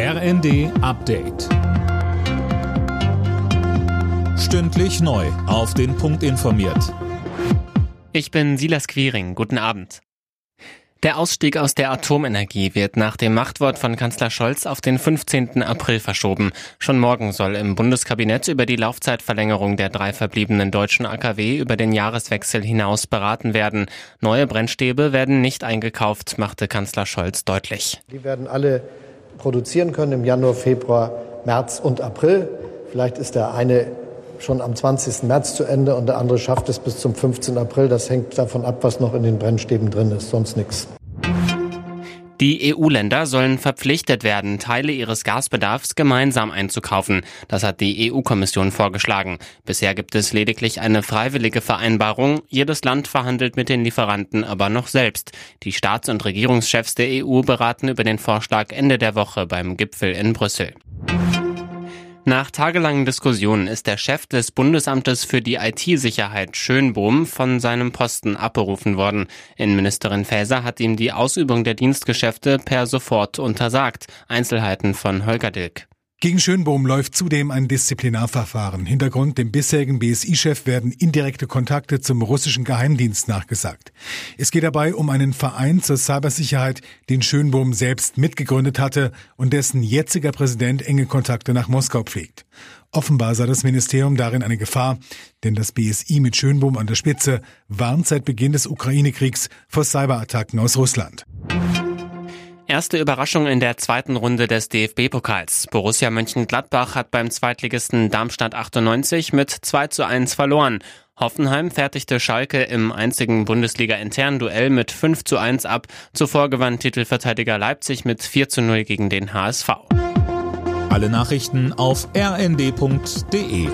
RND Update. Stündlich neu. Auf den Punkt informiert. Ich bin Silas Quiring. Guten Abend. Der Ausstieg aus der Atomenergie wird nach dem Machtwort von Kanzler Scholz auf den 15. April verschoben. Schon morgen soll im Bundeskabinett über die Laufzeitverlängerung der drei verbliebenen deutschen AKW über den Jahreswechsel hinaus beraten werden. Neue Brennstäbe werden nicht eingekauft, machte Kanzler Scholz deutlich. Die werden alle produzieren können im Januar, Februar, März und April. Vielleicht ist der eine schon am 20. März zu Ende und der andere schafft es bis zum 15. April. Das hängt davon ab, was noch in den Brennstäben drin ist, sonst nichts. Die EU-Länder sollen verpflichtet werden, Teile ihres Gasbedarfs gemeinsam einzukaufen. Das hat die EU-Kommission vorgeschlagen. Bisher gibt es lediglich eine freiwillige Vereinbarung. Jedes Land verhandelt mit den Lieferanten aber noch selbst. Die Staats- und Regierungschefs der EU beraten über den Vorschlag Ende der Woche beim Gipfel in Brüssel. Nach tagelangen Diskussionen ist der Chef des Bundesamtes für die IT-Sicherheit Schönbohm von seinem Posten abberufen worden. Innenministerin Faeser hat ihm die Ausübung der Dienstgeschäfte per sofort untersagt. Einzelheiten von Holger Dilk. Gegen Schönbohm läuft zudem ein Disziplinarverfahren. Hintergrund dem bisherigen BSI-Chef werden indirekte Kontakte zum russischen Geheimdienst nachgesagt. Es geht dabei um einen Verein zur Cybersicherheit, den Schönbohm selbst mitgegründet hatte und dessen jetziger Präsident enge Kontakte nach Moskau pflegt. Offenbar sah das Ministerium darin eine Gefahr, denn das BSI mit Schönbohm an der Spitze warnt seit Beginn des Ukraine-Kriegs vor Cyberattacken aus Russland. Erste Überraschung in der zweiten Runde des DFB-Pokals. Borussia Mönchengladbach hat beim Zweitligisten Darmstadt 98 mit 2 zu 1 verloren. Hoffenheim fertigte Schalke im einzigen Bundesliga-internen Duell mit 5 zu 1 ab. Zuvor gewann Titelverteidiger Leipzig mit 4 zu 0 gegen den HSV. Alle Nachrichten auf rnd.de